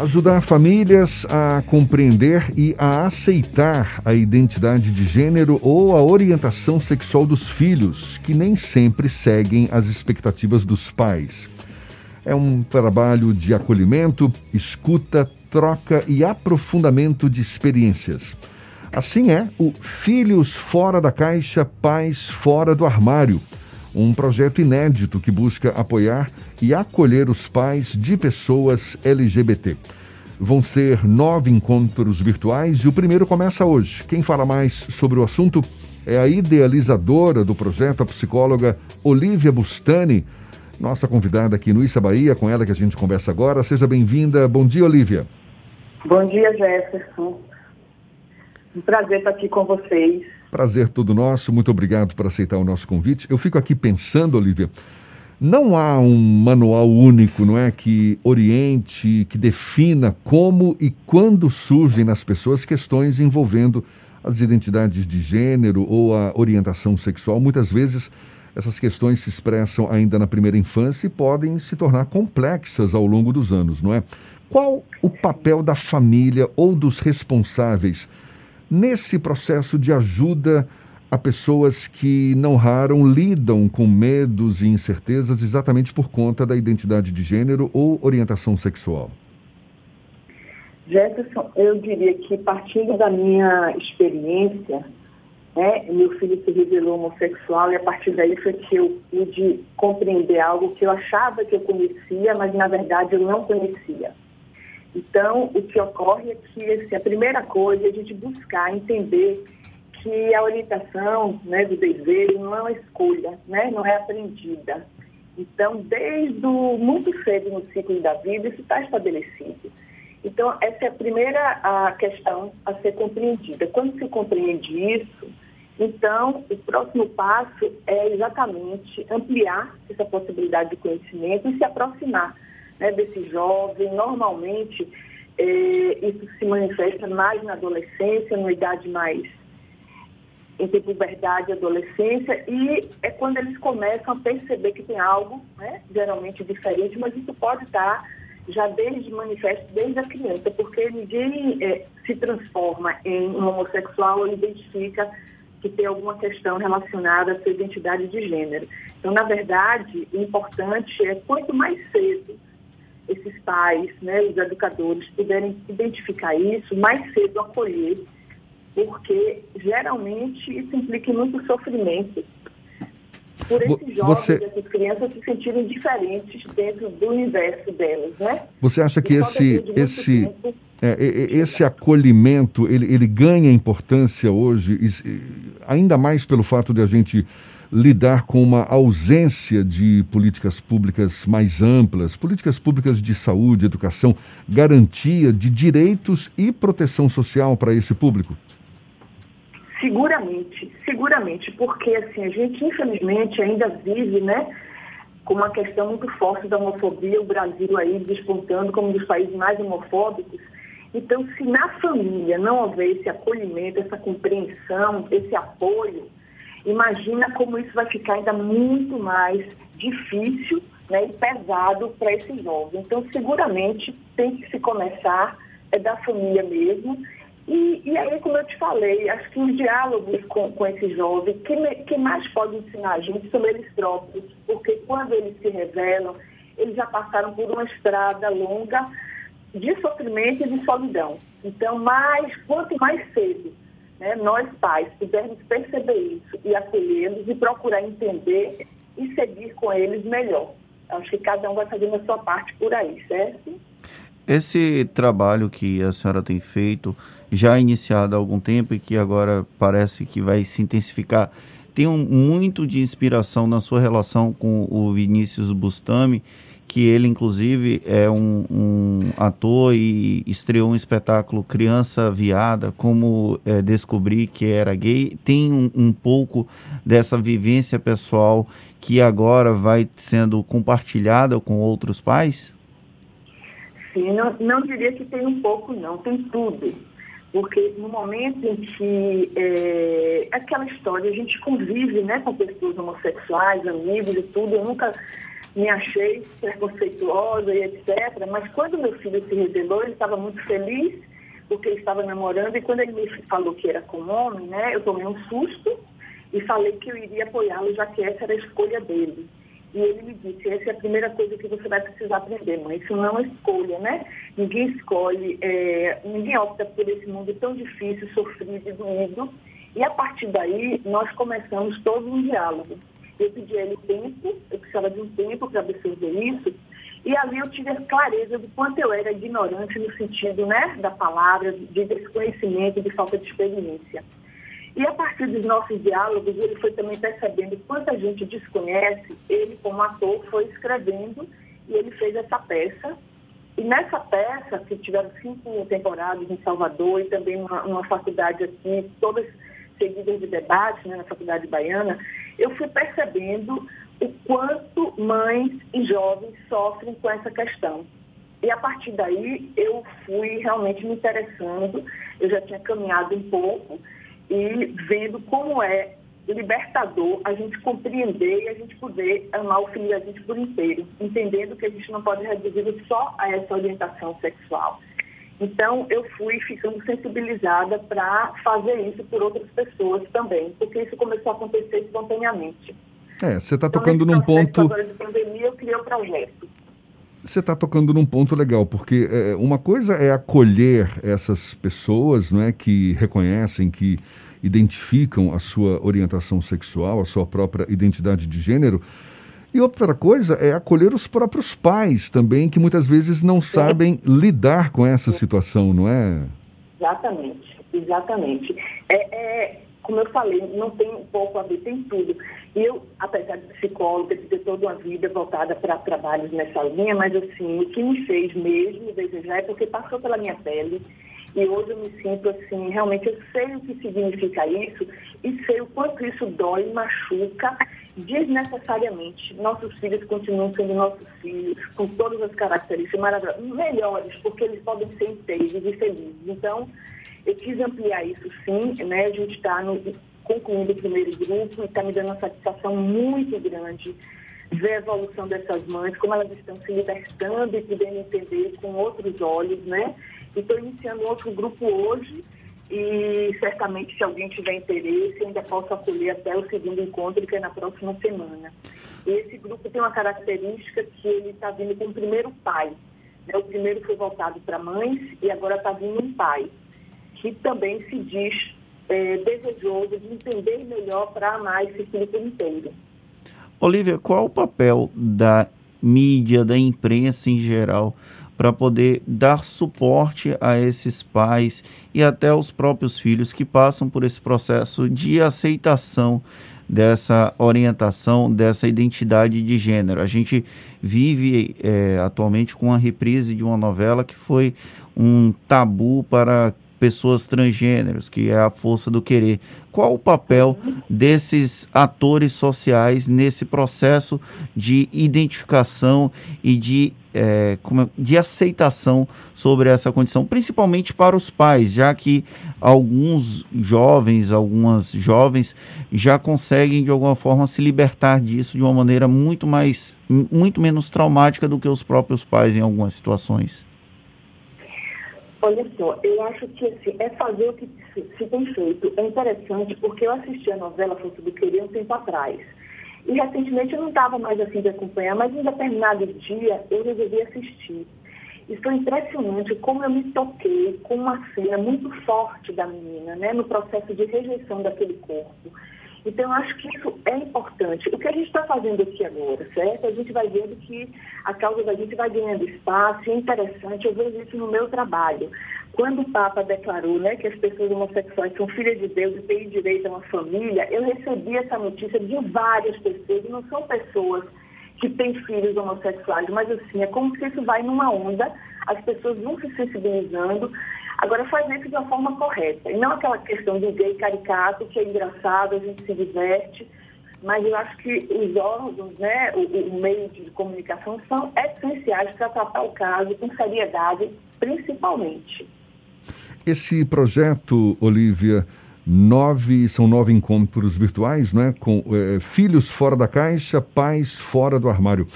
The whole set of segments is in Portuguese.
Ajudar famílias a compreender e a aceitar a identidade de gênero ou a orientação sexual dos filhos, que nem sempre seguem as expectativas dos pais. É um trabalho de acolhimento, escuta, troca e aprofundamento de experiências. Assim é o Filhos Fora da Caixa, Pais Fora do Armário um projeto inédito que busca apoiar e acolher os pais de pessoas LGBT. Vão ser nove encontros virtuais e o primeiro começa hoje. Quem fala mais sobre o assunto é a idealizadora do projeto, a psicóloga Olivia Bustani, nossa convidada aqui no Issa Bahia, com ela que a gente conversa agora. Seja bem-vinda. Bom dia, Olivia. Bom dia, Jefferson. Um prazer estar aqui com vocês. Prazer todo nosso. Muito obrigado por aceitar o nosso convite. Eu fico aqui pensando, Olivia, não há um manual único, não é, que oriente, que defina como e quando surgem nas pessoas questões envolvendo as identidades de gênero ou a orientação sexual. Muitas vezes essas questões se expressam ainda na primeira infância e podem se tornar complexas ao longo dos anos, não é? Qual o papel da família ou dos responsáveis nesse processo de ajuda a pessoas que não raram lidam com medos e incertezas exatamente por conta da identidade de gênero ou orientação sexual? Jefferson, eu diria que partindo da minha experiência, né, meu filho se revelou homossexual e a partir daí foi que eu pude compreender algo que eu achava que eu conhecia, mas na verdade eu não conhecia. Então, o que ocorre é que assim, a primeira coisa é a gente buscar entender que a orientação né, do desejo não é uma escolha, né, não é aprendida. Então, desde o, muito cedo no ciclo da vida, isso está estabelecido. Então, essa é a primeira a questão a ser compreendida. Quando se compreende isso, então, o próximo passo é exatamente ampliar essa possibilidade de conhecimento e se aproximar né, desse jovem. Normalmente, é, isso se manifesta mais na adolescência, numa idade mais entre puberdade e adolescência, e é quando eles começam a perceber que tem algo, né, geralmente diferente, mas isso pode estar já desde manifesto, desde a criança, porque ninguém é, se transforma em um homossexual ou identifica que tem alguma questão relacionada à sua identidade de gênero. Então, na verdade, o importante é quanto mais cedo esses pais, né, os educadores puderem identificar isso, mais cedo acolher, porque geralmente isso implica muito sofrimento por esses jovens, Você... essas crianças se sentirem diferentes dentro do universo delas, né? Você acha que esse esse é, esse acolhimento ele, ele ganha importância hoje, ainda mais pelo fato de a gente lidar com uma ausência de políticas públicas mais amplas, políticas públicas de saúde, educação, garantia de direitos e proteção social para esse público? Seguramente, seguramente, porque assim, a gente infelizmente ainda vive, né, com uma questão muito forte da homofobia, o Brasil aí despontando como um dos países mais homofóbicos. Então, se na família não houver esse acolhimento, essa compreensão, esse apoio, Imagina como isso vai ficar ainda muito mais difícil né, e pesado para esse jovem. Então, seguramente, tem que se começar é da família mesmo. E, e aí, como eu te falei, acho que os diálogos com, com esse jovem, quem, quem mais pode ensinar a gente são eles próprios, porque quando eles se revelam, eles já passaram por uma estrada longa de sofrimento e de solidão. Então, mais, quanto mais cedo né, nós pais pudermos perceber isso e acolhê-los e procurar entender e seguir com eles melhor. Acho que cada um vai fazendo a sua parte por aí, certo? Esse trabalho que a senhora tem feito, já iniciado há algum tempo e que agora parece que vai se intensificar, tem um, muito de inspiração na sua relação com o Vinícius Bustami, que ele inclusive é um, um, ator e estreou um espetáculo Criança Viada, como é, descobri que era gay. Tem um, um, pouco dessa vivência pessoal que agora vai sendo compartilhada com outros pais? Sim, não, não diria que tem um pouco, não, tem tudo. Porque no momento em que é, aquela história, a gente convive né, com pessoas homossexuais, amigos e tudo, eu nunca me achei preconceituosa e etc. Mas quando meu filho se revelou, ele estava muito feliz porque ele estava namorando e quando ele me falou que era com homem, né, eu tomei um susto e falei que eu iria apoiá-lo, já que essa era a escolha dele. E ele me disse, essa é a primeira coisa que você vai precisar aprender, mãe. Isso não é escolha, né? Ninguém escolhe, é, ninguém opta por esse mundo tão difícil, sofrido e doído. E a partir daí, nós começamos todo um diálogo. Eu pedi a ele tempo, eu precisava de um tempo para absorver isso. E ali eu tive a clareza do quanto eu era ignorante no sentido né, da palavra, de desconhecimento, de falta de experiência. E a partir dos nossos diálogos, ele foi também percebendo quanta gente desconhece. Ele, como ator, foi escrevendo e ele fez essa peça. E nessa peça, que tiveram cinco temporadas em Salvador e também numa, numa faculdade aqui, todas seguidas de debate, né, na faculdade baiana, eu fui percebendo o quanto mães e jovens sofrem com essa questão. E a partir daí eu fui realmente me interessando, eu já tinha caminhado um pouco e vendo como é libertador a gente compreender e a gente poder amar o filho da gente por inteiro, entendendo que a gente não pode reduzir só a essa orientação sexual. Então, eu fui ficando sensibilizada para fazer isso por outras pessoas também, porque isso começou a acontecer espontaneamente. É, você está então, tocando num ponto. Agora de pandemia, eu criei o um projeto. Você está tocando num ponto legal, porque é, uma coisa é acolher essas pessoas não é, que reconhecem, que identificam a sua orientação sexual, a sua própria identidade de gênero. E outra coisa é acolher os próprios pais também, que muitas vezes não sabem lidar com essa situação, não é? Exatamente, exatamente. É, é, como eu falei, não tem um pouco a ver, tem tudo. Eu, apesar de psicóloga, de ter toda uma vida voltada para trabalhos nessa linha, mas assim, o que me fez mesmo desejar é porque passou pela minha pele. E hoje eu me sinto assim, realmente eu sei o que significa isso e sei o quanto isso dói machuca desnecessariamente. Nossos filhos continuam sendo nossos filhos, com todas as características maravilhosas, melhores, porque eles podem ser inteiros e felizes. Então, eu quis ampliar isso sim, né? A gente está concluindo o primeiro grupo e está me dando uma satisfação muito grande ver a evolução dessas mães, como elas estão se libertando e podendo entender com outros olhos, né? Estou iniciando outro grupo hoje e certamente se alguém tiver interesse ainda posso acolher até o segundo encontro, que é na próxima semana. E esse grupo tem uma característica que ele está vindo com o primeiro pai. Né? O primeiro foi voltado para mães e agora está vindo um pai, que também se diz é, desejoso de entender melhor para amar esse filho inteiro. Olivia, qual o papel da mídia, da imprensa em geral, para poder dar suporte a esses pais e até os próprios filhos que passam por esse processo de aceitação dessa orientação, dessa identidade de gênero. A gente vive é, atualmente com a reprise de uma novela que foi um tabu para pessoas transgêneros, que é a força do querer. Qual o papel desses atores sociais nesse processo de identificação e de, é, é, de aceitação sobre essa condição, principalmente para os pais, já que alguns jovens, algumas jovens já conseguem de alguma forma se libertar disso de uma maneira muito mais, muito menos traumática do que os próprios pais em algumas situações? Olha só, eu acho que assim, é fazer o que se, se tem feito. É interessante porque eu assisti a novela Força do Querer um tempo atrás. E recentemente eu não estava mais assim de acompanhar, mas em determinado dia eu resolvi assistir. E foi impressionante como eu me toquei com uma cena muito forte da menina, né, no processo de rejeição daquele corpo. Então, acho que isso é importante. O que a gente está fazendo aqui agora, certo? A gente vai vendo que a causa da gente vai ganhando espaço, é interessante, eu vejo isso no meu trabalho. Quando o Papa declarou né, que as pessoas homossexuais são filhas de Deus e têm direito a uma família, eu recebi essa notícia de várias pessoas, não são pessoas que têm filhos homossexuais, mas assim, é como se isso vai numa onda, as pessoas vão se sensibilizando, Agora, faz isso de uma forma correta. E não aquela questão do gay caricato, que é engraçado, a gente se diverte, mas eu acho que os órgãos, né, o, o meio de comunicação são essenciais para tratar o caso com seriedade, principalmente. Esse projeto, Olivia, nove são nove encontros virtuais, né, com é, filhos fora da caixa, pais fora do armário.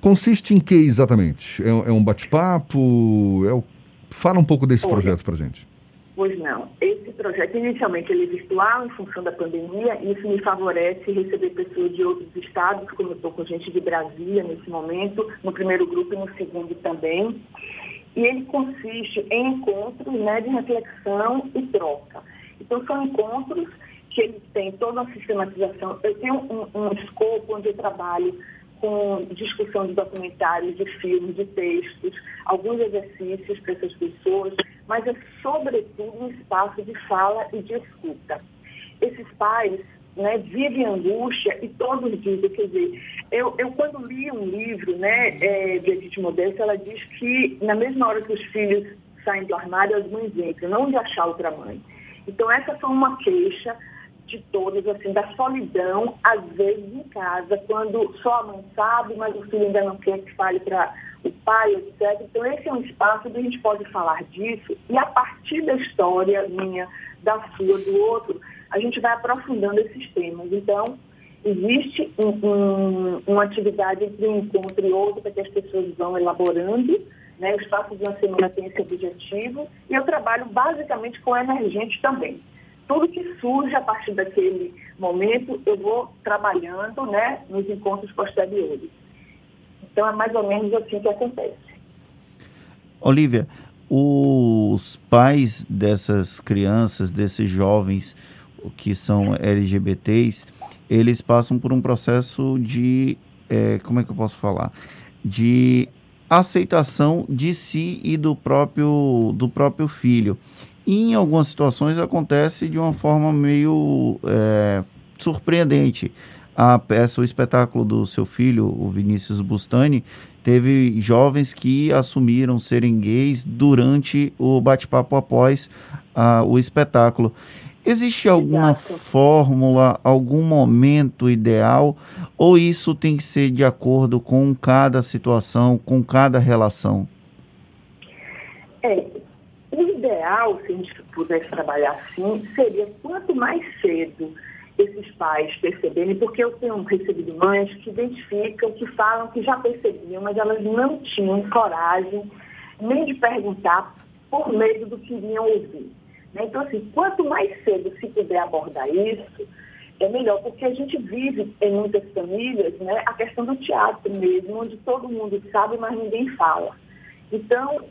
Consiste em que exatamente? É, é um bate-papo? É o... Fala um pouco desse Olha, projeto para gente. Pois não. Esse projeto, inicialmente, ele é virtual em função da pandemia, e isso me favorece receber pessoas de outros estados, como eu estou com gente de Brasília nesse momento, no primeiro grupo e no segundo também. E ele consiste em encontros né, de reflexão e troca. Então, são encontros que eles têm toda uma sistematização. Eu tenho um, um escopo onde eu trabalho com discussão de documentários, de filmes, de textos, alguns exercícios para essas pessoas, mas é sobretudo um espaço de fala e de escuta. Esses pais né, vivem angústia e todos dizem, quer dizer, eu, eu quando li um livro né, é, de Edith Modesta, ela diz que na mesma hora que os filhos saem do armário, as mães entram, não de achar outra mãe. Então essa foi uma queixa de todos, assim, da solidão, às vezes em casa, quando só a mãe sabe, mas o filho ainda não quer que fale para o pai, etc. Então, esse é um espaço onde a gente pode falar disso e a partir da história minha, da sua, do outro, a gente vai aprofundando esses temas. Então, existe um, um, uma atividade entre um encontro e outro para que as pessoas vão elaborando, né? O espaço de uma semana tem esse objetivo e eu trabalho basicamente com emergente também tudo que surge a partir daquele momento, eu vou trabalhando né, nos encontros posteriores. Então, é mais ou menos assim que acontece. Olivia, os pais dessas crianças, desses jovens que são LGBTs, eles passam por um processo de, é, como é que eu posso falar? De aceitação de si e do próprio, do próprio filho. E em algumas situações acontece de uma forma meio é, surpreendente. A peça, o espetáculo do seu filho, o Vinícius Bustani, teve jovens que assumiram serem gays durante o bate-papo após uh, o espetáculo. Existe alguma Exato. fórmula, algum momento ideal, ou isso tem que ser de acordo com cada situação, com cada relação? É, o ideal, se a gente pudesse trabalhar assim, seria quanto mais cedo esses pais perceberem, porque eu tenho recebido mães que identificam, que falam que já percebiam, mas elas não tinham coragem nem de perguntar por medo do que iriam ouvir. Né? Então, assim, quanto mais cedo se puder abordar isso, é melhor, porque a gente vive em muitas famílias né, a questão do teatro mesmo, onde todo mundo sabe, mas ninguém fala. Então,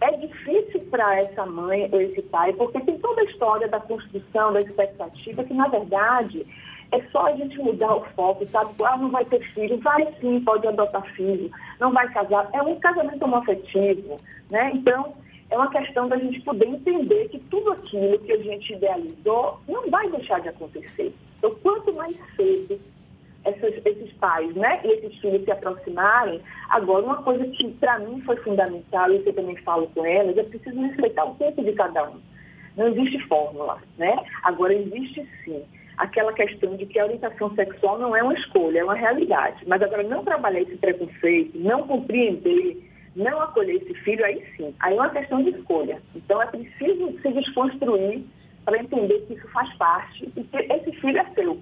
é difícil para essa mãe ou esse pai, porque tem toda a história da construção, da expectativa, que na verdade é só a gente mudar o foco, sabe? Ah, não vai ter filho, vai sim, pode adotar filho, não vai casar. É um casamento homoafetivo, né? Então, é uma questão da gente poder entender que tudo aquilo que a gente idealizou não vai deixar de acontecer. Então, quanto mais cedo essas, esses pais né, e esses filhos se aproximarem. Agora, uma coisa que para mim foi fundamental, e eu também falo com elas, é preciso respeitar o tempo de cada um. Não existe fórmula, né? Agora, existe sim aquela questão de que a orientação sexual não é uma escolha, é uma realidade. Mas agora, não trabalhar esse preconceito, não compreender, não acolher esse filho, aí sim. Aí é uma questão de escolha. Então, é preciso se desconstruir para entender que isso faz parte e que esse filho é seu.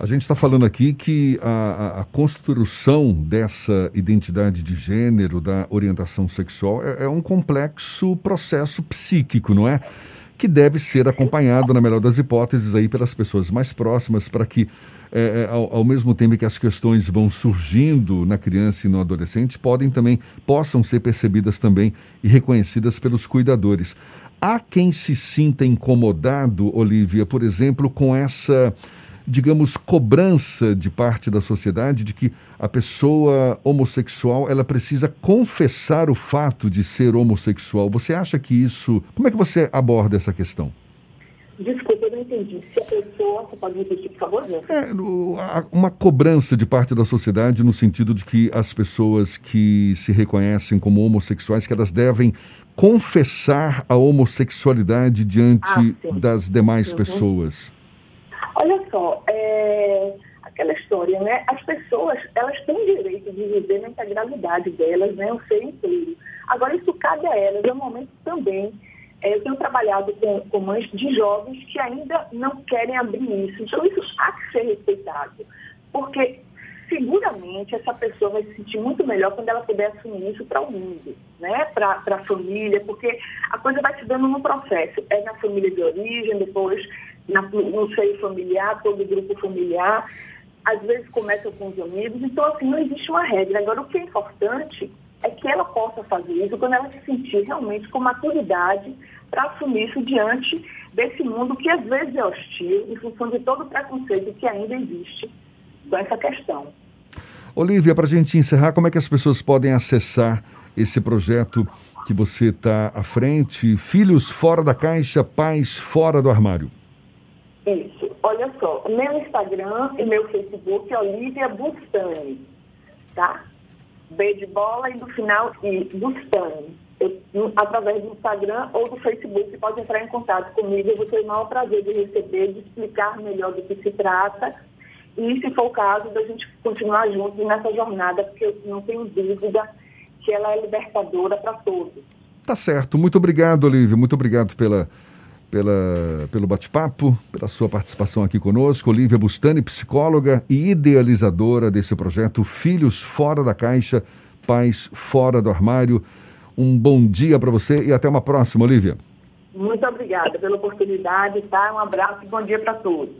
A gente está falando aqui que a, a, construção dessa identidade de gênero, da orientação sexual, é, é um complexo processo psíquico, não é? Que deve ser acompanhado, na melhor das hipóteses, aí pelas pessoas mais próximas, para que, é, é ao, ao, mesmo tempo que as questões vão surgindo na criança e no adolescente, podem também, possam ser percebidas também e reconhecidas pelos cuidadores. Há quem se sinta incomodado, Olivia, por exemplo, com essa digamos, cobrança de parte da sociedade de que a pessoa homossexual ela precisa confessar o fato de ser homossexual. Você acha que isso. Como é que você aborda essa questão? Desculpa, eu não entendi. Se a pessoa. Você pode repetir, por favor? É, uma cobrança de parte da sociedade no sentido de que as pessoas que se reconhecem como homossexuais, que elas devem confessar a homossexualidade diante ah, das demais uhum. pessoas. Olha só, é, aquela história, né? As pessoas, elas têm direito de viver na integralidade delas, né? O ser inteiro. Agora, isso cabe a elas. É um momento também. É, eu tenho trabalhado com, com mães de jovens que ainda não querem abrir isso. Então, isso há que ser respeitado. Porque seguramente essa pessoa vai se sentir muito melhor quando ela puder assumir isso para o mundo, né? para a família, porque a coisa vai se dando no processo. É na família de origem, depois na, no seio familiar, todo grupo familiar, às vezes começa com os amigos, então assim, não existe uma regra. Agora, o que é importante é que ela possa fazer isso quando ela se sentir realmente com maturidade para assumir isso diante desse mundo que às vezes é hostil, em função de todo o preconceito que ainda existe com essa questão. Olivia, para a gente encerrar, como é que as pessoas podem acessar esse projeto que você está à frente? Filhos fora da caixa, pais fora do armário. Isso. Olha só, meu Instagram e meu Facebook é Olivia Bustani, tá? B de bola e no final I, Bustani. Eu, através do Instagram ou do Facebook, pode entrar em contato comigo. Eu vou ter o maior prazer de receber, de explicar melhor do que se trata. E, se for o caso, da gente continuar juntos nessa jornada, porque eu não tenho dúvida que ela é libertadora para todos. Tá certo. Muito obrigado, Olivia. Muito obrigado pela pela, pelo bate-papo, pela sua participação aqui conosco. Olivia Bustani, psicóloga e idealizadora desse projeto Filhos Fora da Caixa, Pais Fora do Armário. Um bom dia para você e até uma próxima, Olivia. Muito obrigada pela oportunidade, tá? Um abraço e bom dia para todos.